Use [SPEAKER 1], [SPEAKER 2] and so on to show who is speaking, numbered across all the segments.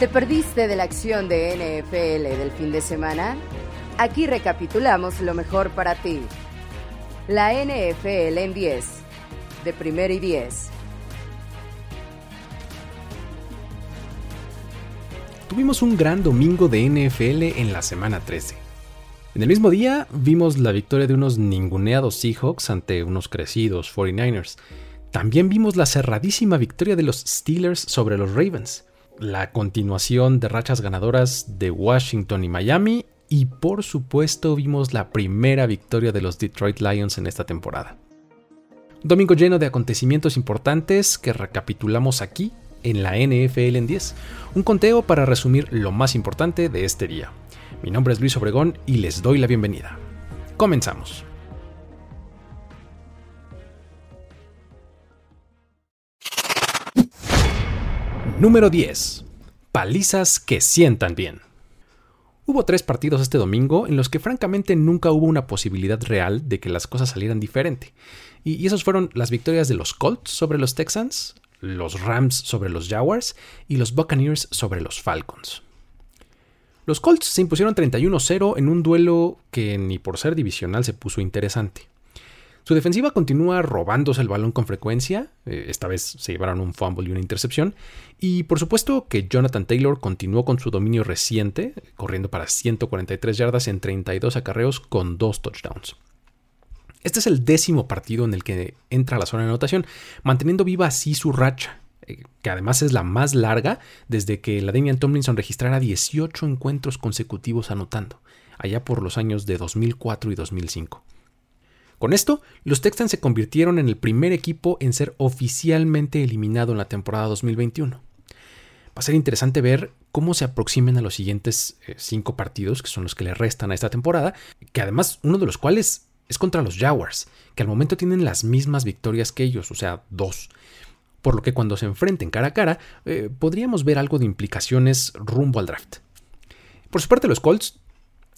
[SPEAKER 1] ¿Te perdiste de la acción de NFL del fin de semana? Aquí recapitulamos lo mejor para ti. La NFL en 10, de primero y 10.
[SPEAKER 2] Tuvimos un gran domingo de NFL en la semana 13. En el mismo día vimos la victoria de unos ninguneados Seahawks ante unos crecidos 49ers. También vimos la cerradísima victoria de los Steelers sobre los Ravens la continuación de rachas ganadoras de Washington y Miami y por supuesto vimos la primera victoria de los Detroit Lions en esta temporada. domingo lleno de acontecimientos importantes que recapitulamos aquí en la NFL en 10, un conteo para resumir lo más importante de este día. Mi nombre es Luis Obregón y les doy la bienvenida. Comenzamos. Número 10. Palizas que sientan bien. Hubo tres partidos este domingo en los que francamente nunca hubo una posibilidad real de que las cosas salieran diferente. Y esos fueron las victorias de los Colts sobre los Texans, los Rams sobre los Jaguars y los Buccaneers sobre los Falcons. Los Colts se impusieron 31-0 en un duelo que ni por ser divisional se puso interesante. Su defensiva continúa robándose el balón con frecuencia, eh, esta vez se llevaron un fumble y una intercepción, y por supuesto que Jonathan Taylor continuó con su dominio reciente, corriendo para 143 yardas en 32 acarreos con dos touchdowns. Este es el décimo partido en el que entra a la zona de anotación, manteniendo viva así su racha, eh, que además es la más larga desde que la Damian Tomlinson registrara 18 encuentros consecutivos anotando, allá por los años de 2004 y 2005. Con esto, los Texans se convirtieron en el primer equipo en ser oficialmente eliminado en la temporada 2021. Va a ser interesante ver cómo se aproximen a los siguientes eh, cinco partidos, que son los que le restan a esta temporada, que además uno de los cuales es contra los Jaguars, que al momento tienen las mismas victorias que ellos, o sea, dos. Por lo que cuando se enfrenten cara a cara, eh, podríamos ver algo de implicaciones rumbo al draft. Por su parte, los Colts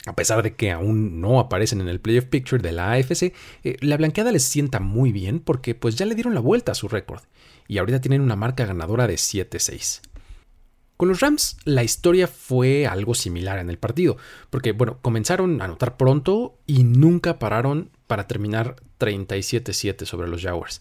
[SPEAKER 2] a pesar de que aún no aparecen en el playoff picture de la AFC, eh, la blanqueada les sienta muy bien porque pues ya le dieron la vuelta a su récord y ahorita tienen una marca ganadora de 7-6. Con los Rams la historia fue algo similar en el partido, porque bueno, comenzaron a anotar pronto y nunca pararon para terminar 37-7 sobre los Jaguars.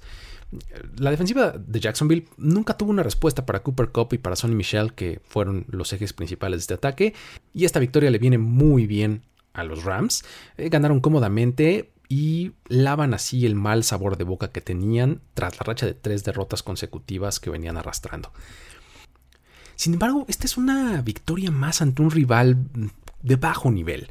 [SPEAKER 2] La defensiva de Jacksonville nunca tuvo una respuesta para Cooper Cup y para Sonny Michel, que fueron los ejes principales de este ataque, y esta victoria le viene muy bien a los Rams. Eh, ganaron cómodamente y lavan así el mal sabor de boca que tenían tras la racha de tres derrotas consecutivas que venían arrastrando. Sin embargo, esta es una victoria más ante un rival de bajo nivel.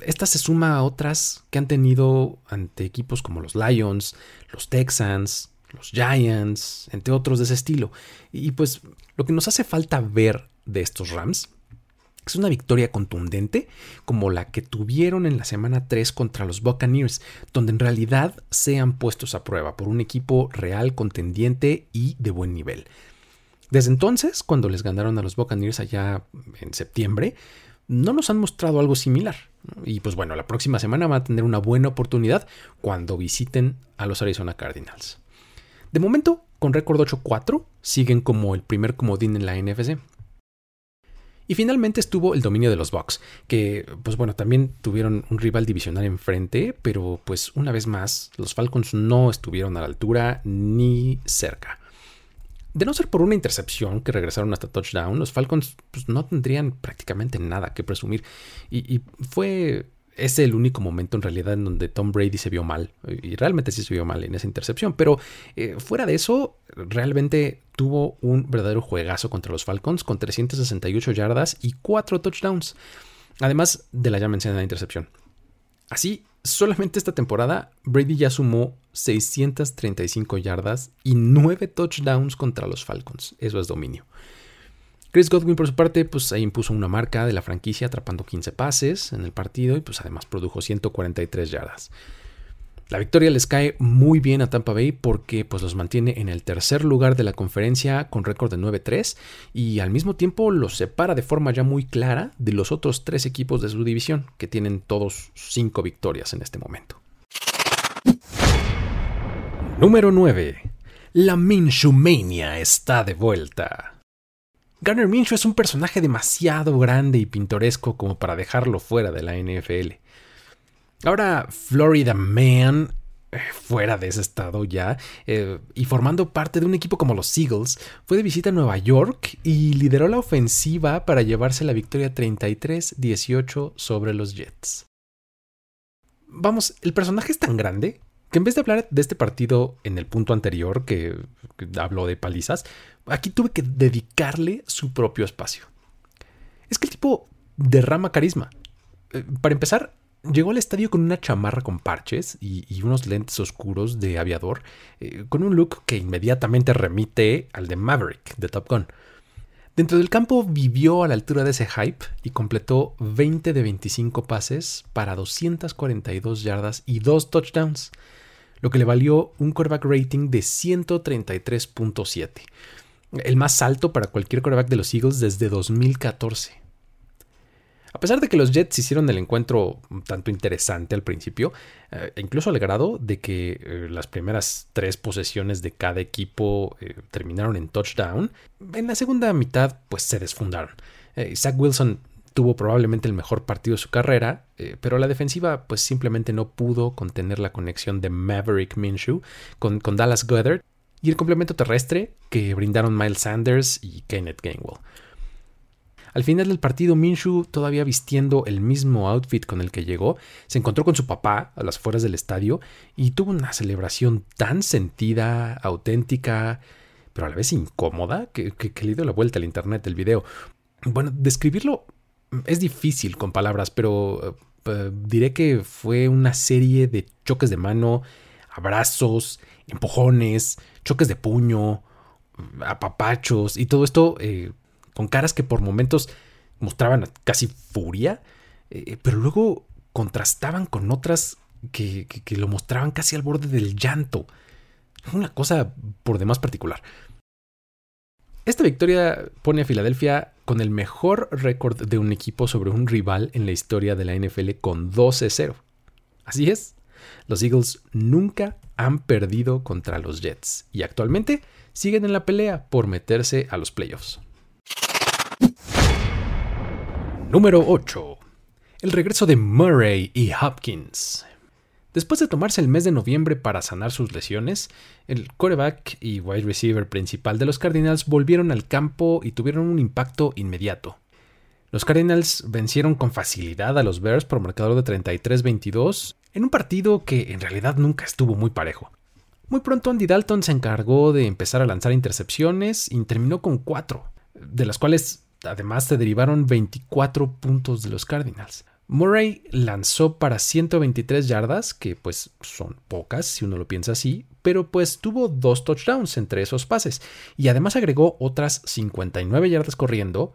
[SPEAKER 2] Esta se suma a otras que han tenido ante equipos como los Lions, los Texans, los Giants, entre otros de ese estilo. Y pues lo que nos hace falta ver de estos Rams es una victoria contundente como la que tuvieron en la semana 3 contra los Buccaneers, donde en realidad sean puestos a prueba por un equipo real, contendiente y de buen nivel. Desde entonces, cuando les ganaron a los Buccaneers allá en septiembre, no nos han mostrado algo similar. Y pues bueno, la próxima semana va a tener una buena oportunidad cuando visiten a los Arizona Cardinals. De momento, con récord 8-4, siguen como el primer comodín en la NFC. Y finalmente estuvo el dominio de los Bucks, que pues bueno, también tuvieron un rival divisional enfrente, pero pues una vez más, los Falcons no estuvieron a la altura ni cerca. De no ser por una intercepción que regresaron hasta touchdown, los Falcons pues, no tendrían prácticamente nada que presumir. Y, fue ese el único momento en realidad en donde Tom Brady se vio mal. Y realmente sí se vio mal en esa intercepción. Pero eh, fuera de eso, realmente tuvo un verdadero juegazo contra los Falcons con 368 yardas y 4 touchdowns. Además de la ya mencionada intercepción. Así, solamente esta temporada, Brady ya sumó 635 yardas y 9 touchdowns contra los Falcons. Eso es dominio. Chris Godwin, por su parte, pues ahí impuso una marca de la franquicia atrapando 15 pases en el partido y pues además produjo 143 yardas. La victoria les cae muy bien a Tampa Bay porque pues los mantiene en el tercer lugar de la conferencia con récord de 9-3 y al mismo tiempo los separa de forma ya muy clara de los otros tres equipos de su división que tienen todos cinco victorias en este momento. Número 9. La Minshumania está de vuelta. Garner Minshew es un personaje demasiado grande y pintoresco como para dejarlo fuera de la NFL. Ahora, Florida Man eh, fuera de ese estado ya eh, y formando parte de un equipo como los Eagles, fue de visita a Nueva York y lideró la ofensiva para llevarse la victoria 33-18 sobre los Jets. Vamos, el personaje es tan grande que en vez de hablar de este partido en el punto anterior que, habló de palizas, aquí tuve que dedicarle su propio espacio. Es que el tipo derrama carisma. Eh, para empezar, Llegó al estadio con una chamarra con parches y, unos lentes oscuros de aviador, eh, con un look que inmediatamente remite al de Maverick de Top Gun. Dentro del campo vivió a la altura de ese hype y completó 20 de 25 pases para 242 yardas y 2 touchdowns, lo que le valió un quarterback rating de 133.7, el más alto para cualquier quarterback de los Eagles desde 2014. A pesar de que los Jets hicieron el encuentro un tanto interesante al principio, eh, incluso al grado de que eh, las primeras tres posesiones de cada equipo eh, terminaron en touchdown, en la segunda mitad pues se desfundaron. Zach Wilson tuvo probablemente el mejor partido de su carrera, pero la defensiva pues simplemente no pudo contener la conexión de Maverick Minshew con, Dallas Goddard y el complemento terrestre que brindaron Miles Sanders y Kenneth Gainwell. Al final del partido, Minshu, todavía vistiendo el mismo outfit con el que llegó, se encontró con su papá a las afueras del estadio y tuvo una celebración tan sentida, auténtica, pero a la vez incómoda, que, le dio la vuelta al internet el video. Bueno, describirlo es difícil con palabras, pero eh, diré que fue una serie de choques de mano, abrazos, empujones, choques de puño, apapachos y todo esto eh, con caras que por momentos mostraban casi furia, eh, pero luego contrastaban con otras que, lo mostraban casi al borde del llanto. Una cosa por demás particular. Esta victoria pone a Filadelfia con el mejor récord de un equipo sobre un rival en la historia de la NFL con 12-0. Así es, los Eagles nunca han perdido contra los Jets y actualmente siguen en la pelea por meterse a los playoffs. Número 8. El regreso de Murray y Hopkins. Después de tomarse el mes de noviembre para sanar sus lesiones, el quarterback y wide receiver principal de los Cardinals volvieron al campo y tuvieron un impacto inmediato. Los Cardinals vencieron con facilidad a los Bears por marcador de 33-22 en un partido que en realidad nunca estuvo muy parejo. Muy pronto Andy Dalton se encargó de empezar a lanzar intercepciones y terminó con cuatro, de las cuales Además, se derivaron 24 puntos de los Cardinals. Murray lanzó para 123 yardas, que pues son pocas si uno lo piensa así, pero pues tuvo dos touchdowns entre esos pases y además agregó otras 59 yardas corriendo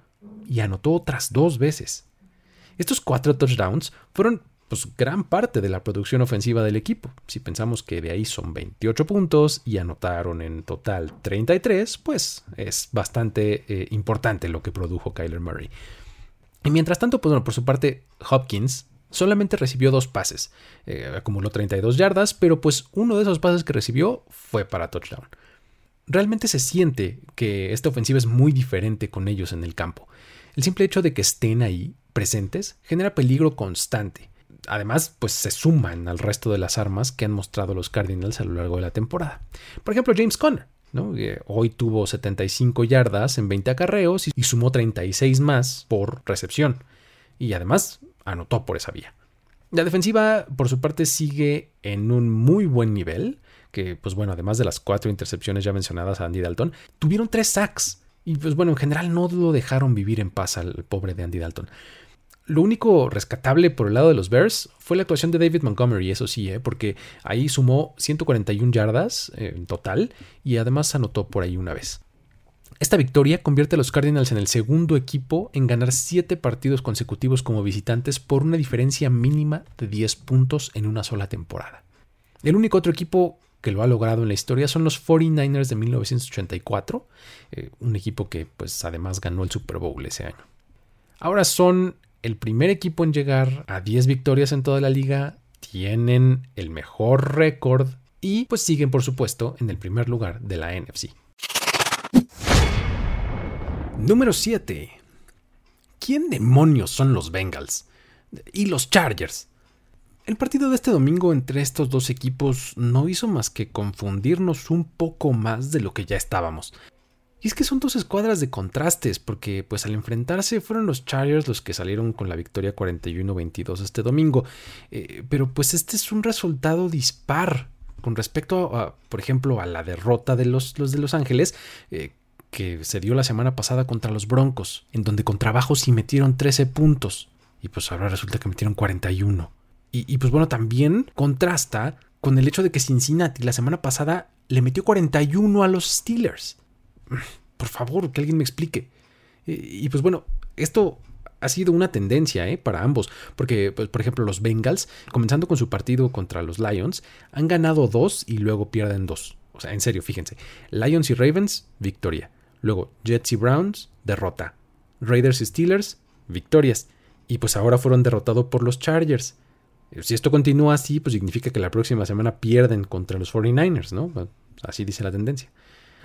[SPEAKER 2] y anotó otras dos veces. Estos cuatro touchdowns fueron pues, gran parte de la producción ofensiva del equipo. Si pensamos que de ahí son 28 puntos y anotaron en total 33, pues es bastante eh, importante lo que produjo Kyler Murray. Y mientras tanto, pues bueno, por su parte, Hopkins solamente recibió dos pases. Eh, acumuló 32 yardas, pero pues uno de esos pases que recibió fue para touchdown. Realmente se siente que esta ofensiva es muy diferente con ellos en el campo. El simple hecho de que estén ahí presentes genera peligro constante además, pues se suman al resto de las armas que han mostrado los Cardinals a lo largo de la temporada. Por ejemplo, James Conner, hoy tuvo 75 yardas en 20 acarreos y sumó 36 más por recepción. Y además anotó por esa vía. La defensiva, por su parte, sigue en un muy buen nivel. Que, pues bueno, además de las cuatro intercepciones ya mencionadas a Andy Dalton, tuvieron tres sacks. Y pues bueno, en general no lo dejaron vivir en paz al pobre de Andy Dalton. Lo único rescatable por el lado de los Bears fue la actuación de David Montgomery, eso sí, ¿eh? porque ahí sumó 141 yardas eh, en total y además anotó por ahí una vez. Esta victoria convierte a los Cardinals en el segundo equipo en ganar 7 partidos consecutivos como visitantes por una diferencia mínima de 10 puntos en una sola temporada. El único otro equipo que lo ha logrado en la historia son los 49ers de 1984, eh, un equipo que pues además ganó el Super Bowl ese año. Ahora son el primer equipo en llegar a 10 victorias en toda la liga, tienen el mejor récord y pues siguen por supuesto en el primer lugar de la NFC. Número 7. ¿Quién demonios son los Bengals? Y los Chargers. El partido de este domingo entre estos dos equipos no hizo más que confundirnos un poco más de lo que ya estábamos. Y es que son dos escuadras de contrastes, porque pues al enfrentarse fueron los Chargers los que salieron con la victoria 41-22 este domingo. Eh, pero pues este es un resultado dispar con respecto a, por ejemplo, a la derrota de los, de Los Ángeles, eh, que se dio la semana pasada contra los Broncos, en donde con trabajo sí metieron 13 puntos. Y pues ahora resulta que metieron 41. Y, y pues bueno, también contrasta con el hecho de que Cincinnati la semana pasada le metió 41 a los Steelers. Por favor, que alguien me explique. Y, pues bueno, esto ha sido una tendencia ¿eh? para ambos, porque pues, por ejemplo los Bengals, comenzando con su partido contra los Lions, han ganado dos y luego pierden dos. O sea, en serio, fíjense. Lions y Ravens, victoria. Luego Jets y Browns, derrota. Raiders y Steelers, victorias. Y pues ahora fueron derrotados por los Chargers. Si esto continúa así, pues significa que la próxima semana pierden contra los 49ers, ¿no? Así dice la tendencia.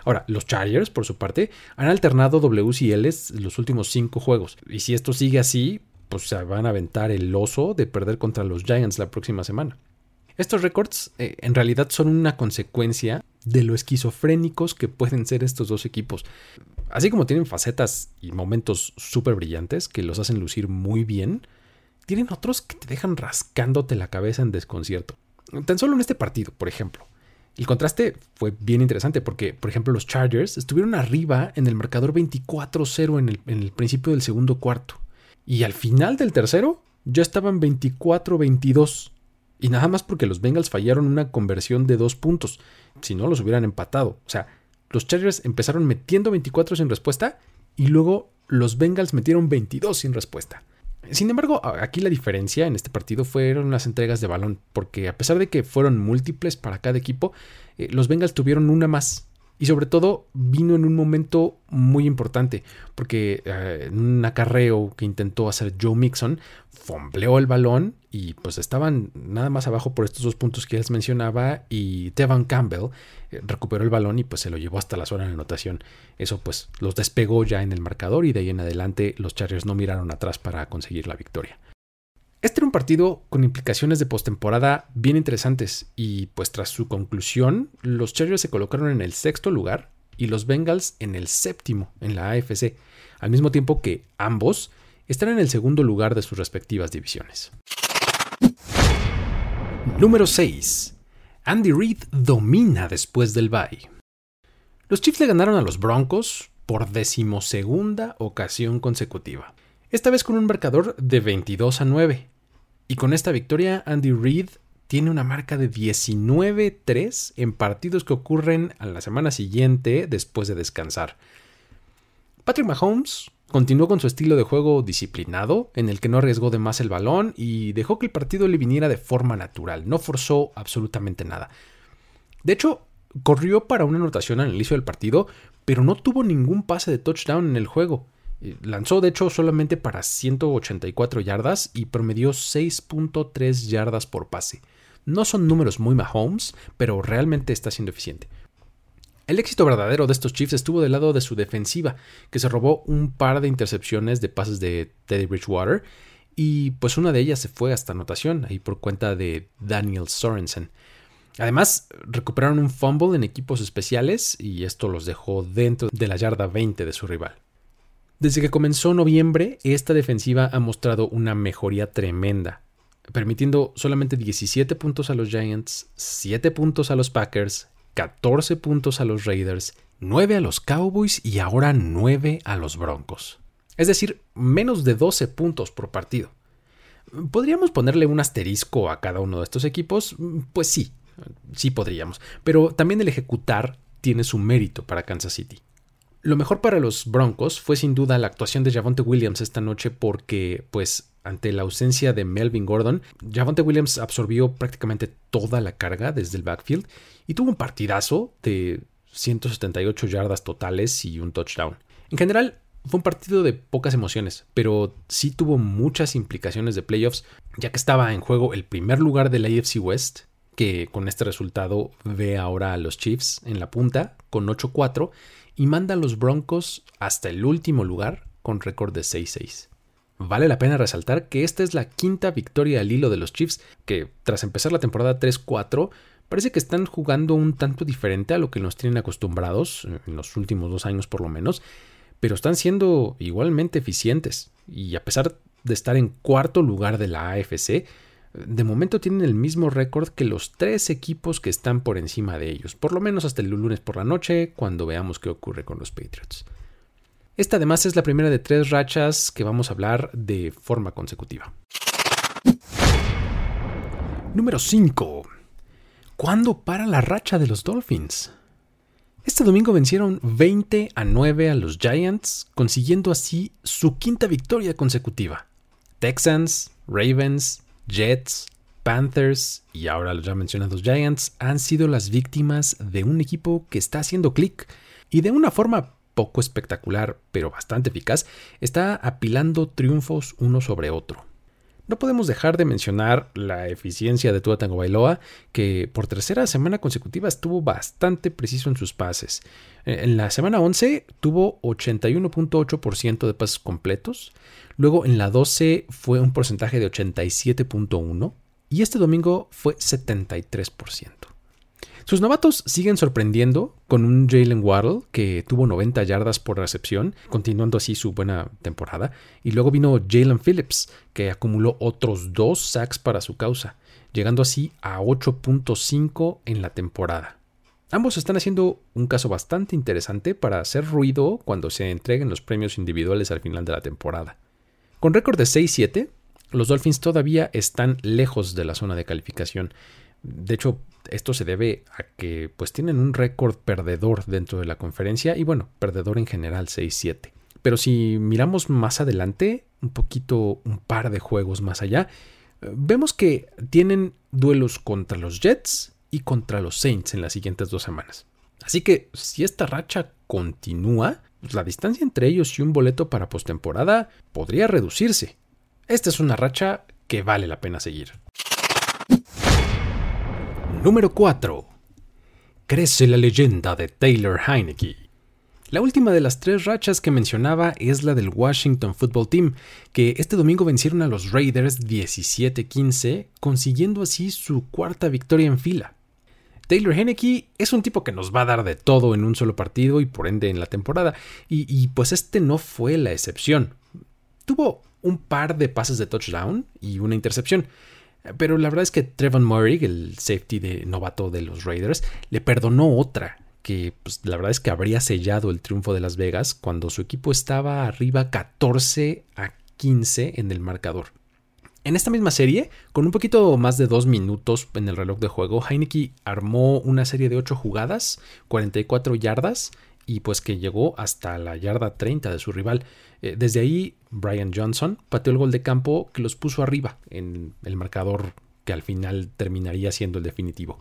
[SPEAKER 2] Ahora, los Chargers, por su parte, han alternado Ws y Ls los últimos cinco juegos. Y si esto sigue así, pues se van a aventar el oso de perder contra los Giants la próxima semana. Estos récords eh, en realidad son una consecuencia de lo esquizofrénicos que pueden ser estos dos equipos. Así como tienen facetas y momentos súper brillantes que los hacen lucir muy bien, tienen otros que te dejan rascándote la cabeza en desconcierto. Tan solo en este partido, por ejemplo. El contraste fue bien interesante porque, por ejemplo, los Chargers estuvieron arriba en el marcador 24-0 en el, principio del segundo cuarto. Y al final del tercero ya estaban 24-22. Y nada más porque los Bengals fallaron una conversión de dos puntos. Si no, los hubieran empatado. O sea, los Chargers empezaron metiendo 24 sin respuesta y luego los Bengals metieron 22 sin respuesta. Sin embargo, aquí la diferencia en este partido fueron las entregas de balón, porque a pesar de que fueron múltiples para cada equipo, eh, los Bengals tuvieron una más y sobre todo vino en un momento muy importante, porque eh, en un acarreo que intentó hacer Joe Mixon, fombleó el balón y pues estaban nada más abajo por estos dos puntos que les mencionaba y Tevan Campbell eh, recuperó el balón y pues se lo llevó hasta la zona de anotación. Eso pues los despegó ya en el marcador y de ahí en adelante los Chargers no miraron atrás para conseguir la victoria. Este era un partido con implicaciones de postemporada bien interesantes y pues tras su conclusión, los Chargers se colocaron en el sexto lugar y los Bengals en el séptimo en la AFC, al mismo tiempo que ambos están en el segundo lugar de sus respectivas divisiones. Número 6. Andy Reid domina después del bye. Los Chiefs le ganaron a los Broncos por decimosegunda ocasión consecutiva esta vez con un marcador de 22 a 9. Y con esta victoria, Andy Reid tiene una marca de 19-3 en partidos que ocurren a la semana siguiente después de descansar. Patrick Mahomes continuó con su estilo de juego disciplinado, en el que no arriesgó de más el balón y dejó que el partido le viniera de forma natural, no forzó absolutamente nada. De hecho, corrió para una anotación al inicio del partido, pero no tuvo ningún pase de touchdown en el juego. Lanzó de hecho solamente para 184 yardas y promedió 6.3 yardas por pase. No son números muy Mahomes, pero realmente está siendo eficiente. El éxito verdadero de estos Chiefs estuvo del lado de su defensiva, que se robó un par de intercepciones de pases de Teddy Bridgewater, y pues una de ellas se fue hasta anotación, ahí por cuenta de Daniel Sorensen. Además, recuperaron un fumble en equipos especiales y esto los dejó dentro de la yarda 20 de su rival. Desde que comenzó noviembre, esta defensiva ha mostrado una mejoría tremenda, permitiendo solamente 17 puntos a los Giants, 7 puntos a los Packers, 14 puntos a los Raiders, 9 a los Cowboys y ahora 9 a los Broncos. Es decir, menos de 12 puntos por partido. ¿Podríamos ponerle un asterisco a cada uno de estos equipos? Pues sí, sí podríamos, pero también el ejecutar tiene su mérito para Kansas City. Lo mejor para los Broncos fue sin duda la actuación de Javonte Williams esta noche porque, pues, ante la ausencia de Melvin Gordon, Javonte Williams absorbió prácticamente toda la carga desde el backfield y tuvo un partidazo de 178 yardas totales y un touchdown. En general, fue un partido de pocas emociones, pero sí tuvo muchas implicaciones de playoffs, ya que estaba en juego el primer lugar de la AFC West, que con este resultado ve ahora a los Chiefs en la punta con 8-4 y manda a los Broncos hasta el último lugar con récord de 6-6. Vale la pena resaltar que esta es la quinta victoria al hilo de los Chiefs, que tras empezar la temporada 3-4 parece que están jugando un tanto diferente a lo que nos tienen acostumbrados, en los últimos dos años por lo menos, pero están siendo igualmente eficientes. Y a pesar de estar en cuarto lugar de la AFC, de momento tienen el mismo récord que los tres equipos que están por encima de ellos, por lo menos hasta el lunes por la noche, cuando veamos qué ocurre con los Patriots. Esta además es la primera de tres rachas que vamos a hablar de forma consecutiva. Número 5. ¿Cuándo para la racha de los Dolphins? Este domingo vencieron 20 a 9 a los Giants, consiguiendo así su quinta victoria consecutiva. Texans, Ravens, Jets, Panthers y ahora los ya mencionados Giants han sido las víctimas de un equipo que está haciendo clic y de una forma poco espectacular pero bastante eficaz está apilando triunfos uno sobre otro. No podemos dejar de mencionar la eficiencia de Tua Tango Bailoa, que por tercera semana consecutiva estuvo bastante preciso en sus pases. Eh, en la semana 11 tuvo 81.8% de pases completos, luego en la 12 fue un porcentaje de 87.1% y este domingo fue 73%. Sus novatos siguen sorprendiendo con un Jalen Waddle que tuvo 90 yardas por recepción, continuando así su buena temporada. Y luego vino Jalen Phillips que acumuló otros dos sacks para su causa, llegando así a 8.5 en la temporada. Ambos están haciendo un caso bastante interesante para hacer ruido cuando se entreguen los premios individuales al final de la temporada. Con récord de 6-7, los Dolphins todavía están lejos de la zona de calificación. De hecho, esto se debe a que pues tienen un récord perdedor dentro de la conferencia y bueno, perdedor en general 6-7. Pero si miramos más adelante, un poquito, un par de juegos más allá, vemos que tienen duelos contra los Jets y contra los Saints en las siguientes dos semanas. Así que si esta racha continúa, pues, la distancia entre ellos y un boleto para postemporada podría reducirse. Esta es una racha que vale la pena seguir. Número 4. Crece la leyenda de Taylor Heineke. La última de las tres rachas que mencionaba es la del Washington Football Team, que este domingo vencieron a los Raiders 17-15, consiguiendo así su cuarta victoria en fila. Taylor Heineke es un tipo que nos va a dar de todo en un solo partido y por ende en la temporada, y, y pues este no fue la excepción. Tuvo un par de pases de touchdown y una intercepción, pero la verdad es que Trevon Murray, el safety de novato de los Raiders, le perdonó otra que pues, la verdad es que habría sellado el triunfo de Las Vegas cuando su equipo estaba arriba 14 a 15 en el marcador. En esta misma serie, con un poquito más de dos minutos en el reloj de juego, Heineke armó una serie de 8 jugadas, 44 yardas y pues que llegó hasta la yarda 30 de su rival. Eh, desde ahí, Brian Johnson pateó el gol de campo que los puso arriba en el marcador que al final terminaría siendo el definitivo.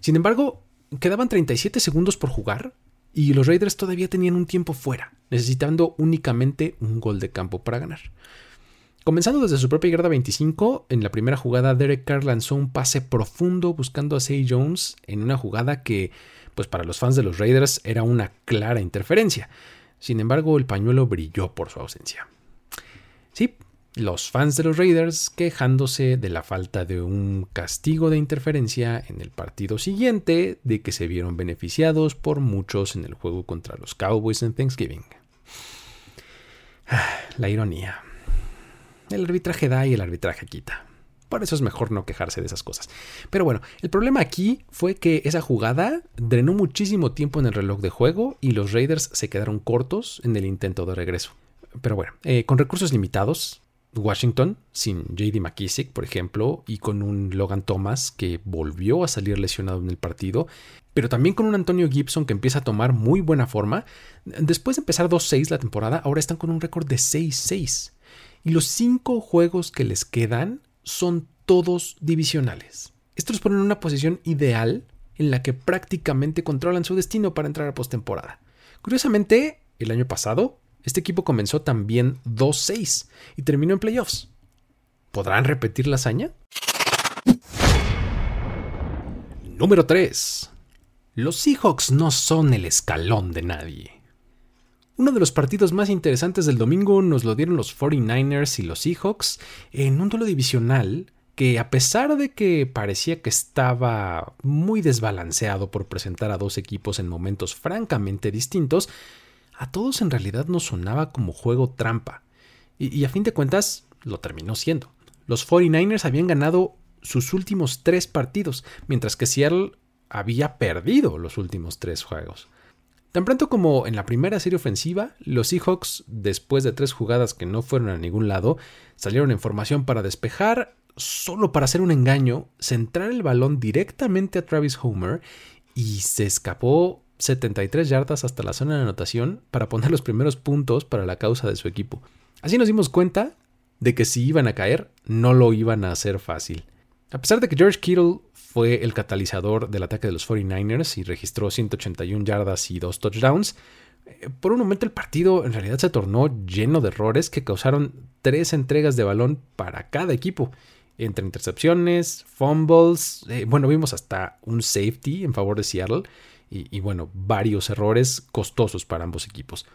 [SPEAKER 2] Sin embargo, quedaban 37 segundos por jugar y los Raiders todavía tenían un tiempo fuera, necesitando únicamente un gol de campo para ganar. Comenzando desde su propia yarda 25, en la primera jugada Derek Carr lanzó un pase profundo buscando a Say Jones en una jugada que pues para los fans de los Raiders era una clara interferencia. Sin embargo, el pañuelo brilló por su ausencia. Sí, los fans de los Raiders quejándose de la falta de un castigo de interferencia en el partido siguiente, de que se vieron beneficiados por muchos en el juego contra los Cowboys en Thanksgiving. La ironía. El arbitraje da y el arbitraje quita. Por eso es mejor no quejarse de esas cosas. Pero bueno, el problema aquí fue que esa jugada drenó muchísimo tiempo en el reloj de juego y los Raiders se quedaron cortos en el intento de regreso. Pero bueno, eh, con recursos limitados, Washington, sin JD McKissick, por ejemplo, y con un Logan Thomas que volvió a salir lesionado en el partido, pero también con un Antonio Gibson que empieza a tomar muy buena forma. Después de empezar 2-6 la temporada, ahora están con un récord de 6-6. Y los cinco juegos que les quedan son todos divisionales. Esto los pone en una posición ideal en la que prácticamente controlan su destino para entrar a postemporada. Curiosamente, el año pasado, este equipo comenzó también 2-6 y terminó en playoffs. ¿Podrán repetir la hazaña? Número 3. Los Seahawks no son el escalón de nadie. Uno de los partidos más interesantes del domingo nos lo dieron los 49ers y los Seahawks en un duelo divisional que a pesar de que parecía que estaba muy desbalanceado por presentar a dos equipos en momentos francamente distintos, a todos en realidad nos sonaba como juego trampa. Y, a fin de cuentas lo terminó siendo. Los 49ers habían ganado sus últimos tres partidos, mientras que Seattle había perdido los últimos tres juegos. Tan pronto como en la primera serie ofensiva, los Seahawks, después de tres jugadas que no fueron a ningún lado, salieron en formación para despejar, solo para hacer un engaño, centrar el balón directamente a Travis Homer y se escapó 73 yardas hasta la zona de anotación para poner los primeros puntos para la causa de su equipo. Así nos dimos cuenta de que si iban a caer, no lo iban a hacer fácil. A pesar de que George Kittle fue el catalizador del ataque de los 49ers y registró 181 yardas y dos touchdowns, eh, por un momento el partido en realidad se tornó lleno de errores que causaron tres entregas de balón para cada equipo, entre intercepciones, fumbles, eh, bueno, vimos hasta un safety en favor de Seattle y, bueno, varios errores costosos para ambos equipos.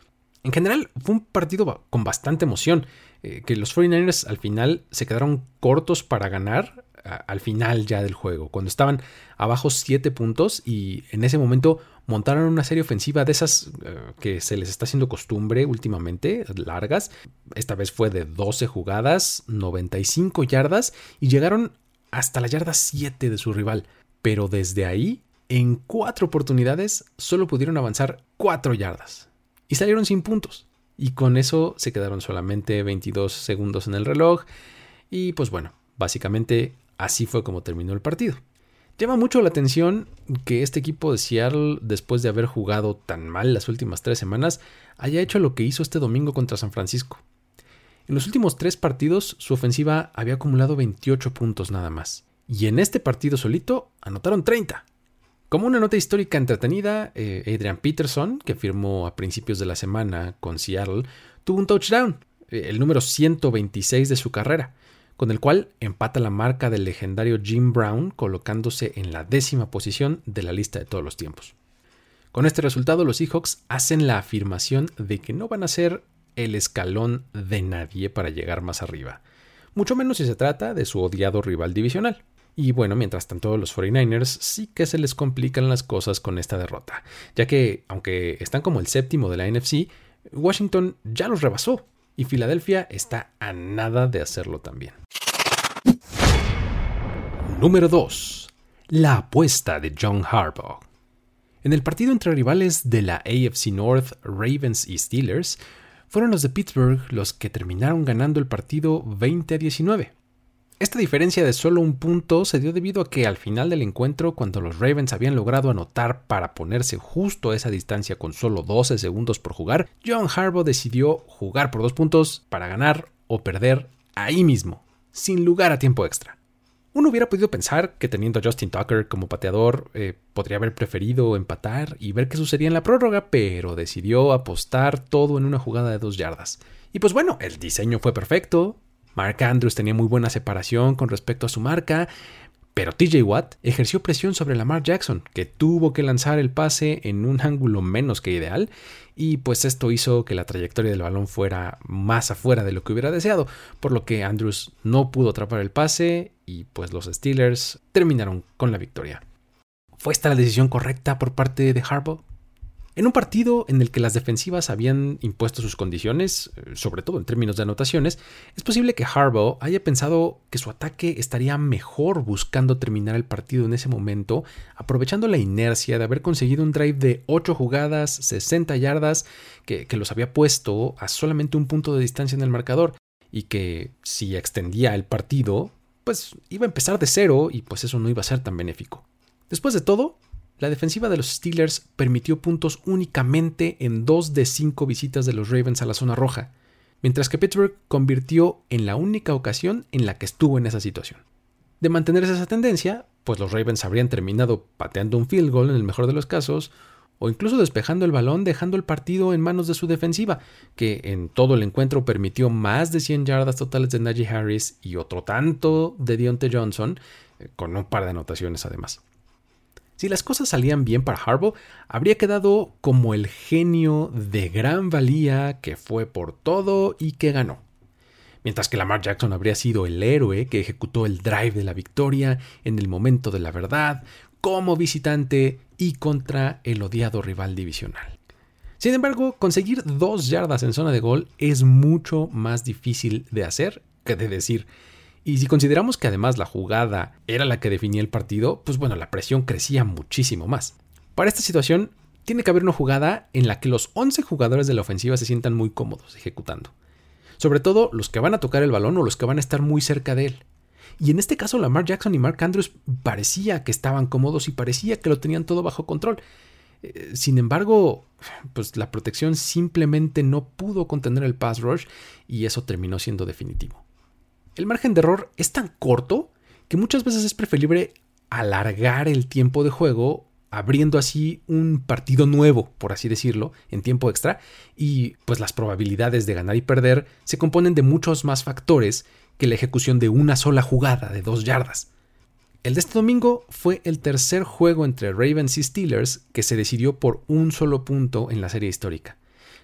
[SPEAKER 2] En general fue un partido con bastante emoción, eh, que los 49ers al final se quedaron cortos para ganar al final ya del juego, cuando estaban abajo 7 puntos y en ese momento montaron una serie ofensiva de esas eh, que se les está haciendo costumbre últimamente, largas. Esta vez fue de 12 jugadas, 95 yardas y llegaron hasta la yarda 7 de su rival. Pero desde ahí, en 4 oportunidades, solo pudieron avanzar 4 yardas y salieron sin puntos. Y con eso se quedaron solamente 22 segundos en el reloj. Y pues bueno, básicamente Así fue como terminó el partido. Llama mucho la atención que este equipo de Seattle, después de haber jugado tan mal las últimas tres semanas, haya hecho lo que hizo este domingo contra San Francisco. En los últimos tres partidos, su ofensiva había acumulado 28 puntos nada más. Y en este partido solito, anotaron 30. Como una nota histórica entretenida, eh, Adrian Peterson, que firmó a principios de la semana con Seattle, tuvo un touchdown, eh, el número 126 de su carrera con el cual empata la marca del legendario Jim Brown, colocándose en la décima posición de la lista de todos los tiempos. Con este resultado, los Seahawks hacen la afirmación de que no van a ser el escalón de nadie para llegar más arriba, mucho menos si se trata de su odiado rival divisional. Y bueno, mientras tanto, los 49ers sí que se les complican las cosas con esta derrota, ya que, aunque están como el séptimo de la NFC, Washington ya los rebasó y Filadelfia está a nada de hacerlo también. Número 2. La apuesta de John Harbaugh. En el partido entre rivales de la AFC North, Ravens y Steelers, fueron los de Pittsburgh los que terminaron ganando el partido 20 a 19. Esta diferencia de solo un punto se dio debido a que al final del encuentro, cuando los Ravens habían logrado anotar para ponerse justo a esa distancia con solo 12 segundos por jugar, John Harbaugh decidió jugar por dos puntos para ganar o perder ahí mismo, sin lugar a tiempo extra. Uno hubiera podido pensar que teniendo a Justin Tucker como pateador eh, podría haber preferido empatar y ver qué sucedía en la prórroga, pero decidió apostar todo en una jugada de dos yardas. Y pues bueno, el diseño fue perfecto, Mark Andrews tenía muy buena separación con respecto a su marca, pero TJ Watt ejerció presión sobre Lamar Jackson, que tuvo que lanzar el pase en un ángulo menos que ideal, y pues esto hizo que la trayectoria del balón fuera más afuera de lo que hubiera deseado, por lo que Andrews no pudo atrapar el pase y pues los Steelers terminaron con la victoria. ¿Fue esta la decisión correcta por parte de Harbaugh? En un partido en el que las defensivas habían impuesto sus condiciones, eh, sobre todo en términos de anotaciones, es posible que Harbaugh haya pensado que su ataque estaría mejor buscando terminar el partido en ese momento, aprovechando la inercia de haber conseguido un drive de 8 jugadas, 60 yardas, que, que los había puesto a solamente un punto de distancia en el marcador, y que si extendía el partido, pues iba a empezar de cero y pues eso no iba a ser tan benéfico. Después de todo, la defensiva de los Steelers permitió puntos únicamente en dos de cinco visitas de los Ravens a la zona roja, mientras que Pittsburgh convirtió en la única ocasión en la que estuvo en esa situación. De mantenerse esa tendencia, pues los Ravens habrían terminado pateando un field goal en el mejor de los casos, o incluso despejando el balón dejando el partido en manos de su defensiva, que en todo el encuentro permitió más de 100 yardas totales de Najee Harris y otro tanto de Deontay Johnson, eh, con un par de anotaciones además. Si las cosas salían bien para Harbaugh, habría quedado como el genio de gran valía que fue por todo y que ganó. Mientras que Lamar Jackson habría sido el héroe que ejecutó el drive de la victoria en el momento de la verdad, como visitante y contra el odiado rival divisional. Sin embargo, conseguir dos yardas en zona de gol es mucho más difícil de hacer que de decir. Y si consideramos que además la jugada era la que definía el partido, pues bueno, la presión crecía muchísimo más. Para esta situación, tiene que haber una jugada en la que los 11 jugadores de la ofensiva se sientan muy cómodos ejecutando. Sobre todo los que van a tocar el balón o los que van a estar muy cerca de él. Y en este caso, Lamar Jackson y Mark Andrews parecía que estaban cómodos y parecía que lo tenían todo bajo control. Eh, sin embargo, pues la protección simplemente no pudo contener el pass rush y eso terminó siendo definitivo. El margen de error es tan corto que muchas veces es preferible alargar el tiempo de juego abriendo así un partido nuevo, por así decirlo, en tiempo extra, y pues las probabilidades de ganar y perder se componen de muchos más factores que la ejecución de una sola jugada de dos yardas. El de este domingo fue el tercer juego entre Ravens y Steelers que se decidió por un solo punto en la serie histórica.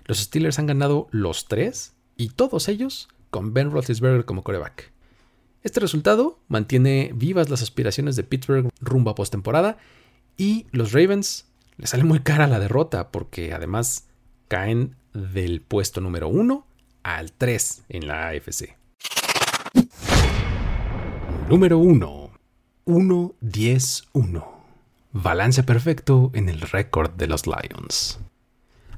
[SPEAKER 2] Los Steelers han ganado los tres y todos ellos con Ben Roethlisberger como coreback. Este resultado mantiene vivas las aspiraciones de Pittsburgh rumbo a postemporada y los Ravens les sale muy cara la derrota porque además caen del puesto número 1 al 3 en la AFC. Número 1. 1-10-1. Balance perfecto en el récord de los Lions.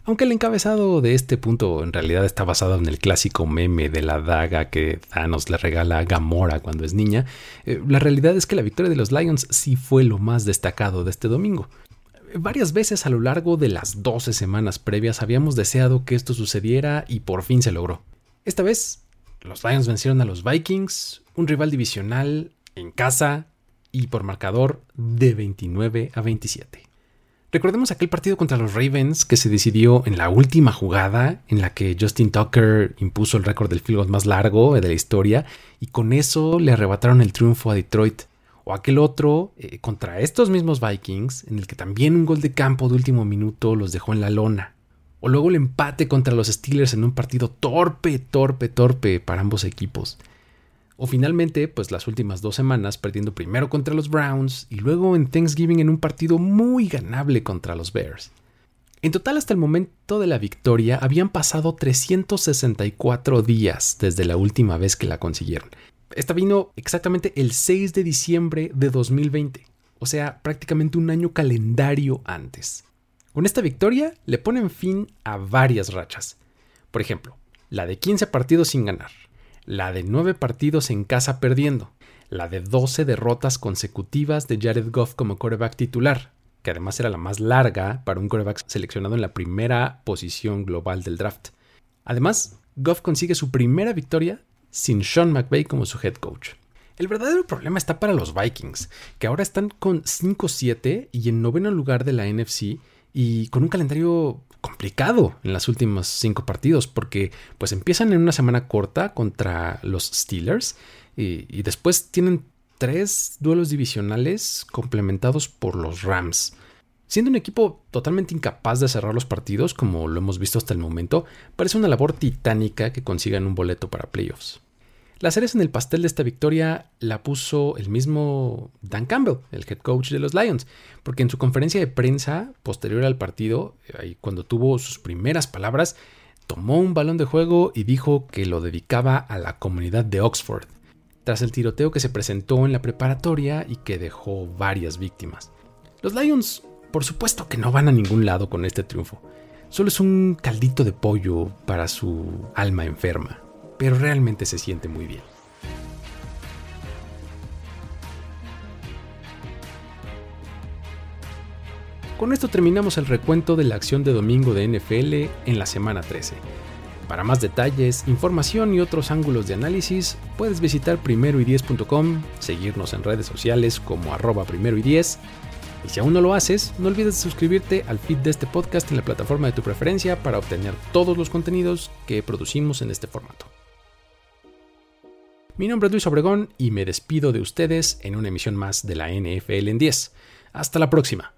[SPEAKER 2] Aunque el encabezado de este punto en realidad está basado en el clásico meme de la daga que Thanos le regala a Gamora cuando es niña, eh, la realidad es que la victoria de los Lions sí fue lo más destacado de este domingo. Varias veces a lo largo de las 12 semanas previas habíamos deseado que esto sucediera y por fin se logró. Esta vez, los Lions vencieron a los Vikings, un rival divisional, en casa y por marcador de 29 a 27. Recordemos aquel partido contra los Ravens que se decidió en la última jugada en la que Justin Tucker impuso el récord del field goal más largo de la historia y con eso le arrebataron el triunfo a Detroit. O aquel otro eh, contra estos mismos Vikings en el que también un gol de campo de último minuto los dejó en la lona. O luego el empate contra los Steelers en un partido torpe, torpe, torpe para ambos equipos. O finalmente, pues las últimas dos semanas perdiendo primero contra los Browns y luego en Thanksgiving en un partido muy ganable contra los Bears. En total hasta el momento de la victoria habían pasado 364 días desde la última vez que la consiguieron. Esta vino exactamente el 6 de diciembre de 2020, o sea, prácticamente un año calendario antes. Con esta victoria le ponen fin a varias rachas. Por ejemplo, la de 15 partidos sin ganar, la de 9 partidos en casa perdiendo, la de 12 derrotas consecutivas de Jared Goff como coreback titular, que además era la más larga para un coreback seleccionado en la primera posición global del draft. Además, Goff consigue su primera victoria sin Sean McVay como su head coach. El verdadero problema está para los Vikings, que ahora están con 5-7 y en noveno lugar de la NFC y con un calendario complicado en las últimas cinco partidos porque pues empiezan en una semana corta contra los Steelers y, después tienen tres duelos divisionales complementados por los Rams. Siendo un equipo totalmente incapaz de cerrar los partidos, como lo hemos visto hasta el momento, parece una labor titánica que consigan un boleto para playoffs. La cereza en el pastel de esta victoria la puso el mismo Dan Campbell, el head coach de los Lions, porque en su conferencia de prensa posterior al partido, cuando tuvo sus primeras palabras, tomó un balón de juego y dijo que lo dedicaba a la comunidad de Oxford, tras el tiroteo que se presentó en la preparatoria y que dejó varias víctimas. Los Lions, por supuesto que no van a ningún lado con este triunfo, solo es un caldito de pollo para su alma enferma pero realmente se siente muy bien. Con esto terminamos el recuento de la acción de domingo de NFL en la semana 13. Para más detalles, información y otros ángulos de análisis, puedes visitar primeroy10.com, seguirnos en redes sociales como arroba primero y 10 y si aún no lo haces, no olvides suscribirte al feed de este podcast en la plataforma de tu preferencia para obtener todos los contenidos que producimos en este formato. Mi nombre es Luis Obregón y me despido de ustedes en una emisión más de la NFL en 10. Hasta la próxima.